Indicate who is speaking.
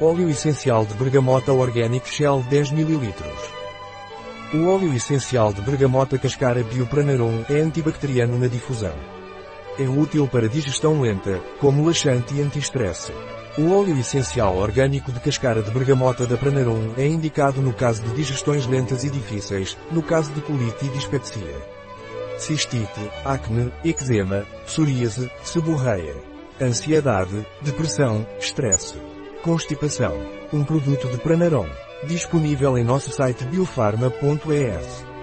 Speaker 1: Óleo essencial de bergamota Organic Shell 10 ml. O óleo essencial de bergamota Cascara Biopranarum é antibacteriano na difusão. É útil para digestão lenta, como laxante e anti-estresse. O óleo essencial orgânico de cascara de bergamota da Pranarum é indicado no caso de digestões lentas e difíceis, no caso de colite e dispepsia. Cistite, acne, eczema, psoríase, seborreia. Ansiedade, depressão, estresse. Constipação. Um produto de Pranarum. Disponível em nosso site biofarma.es.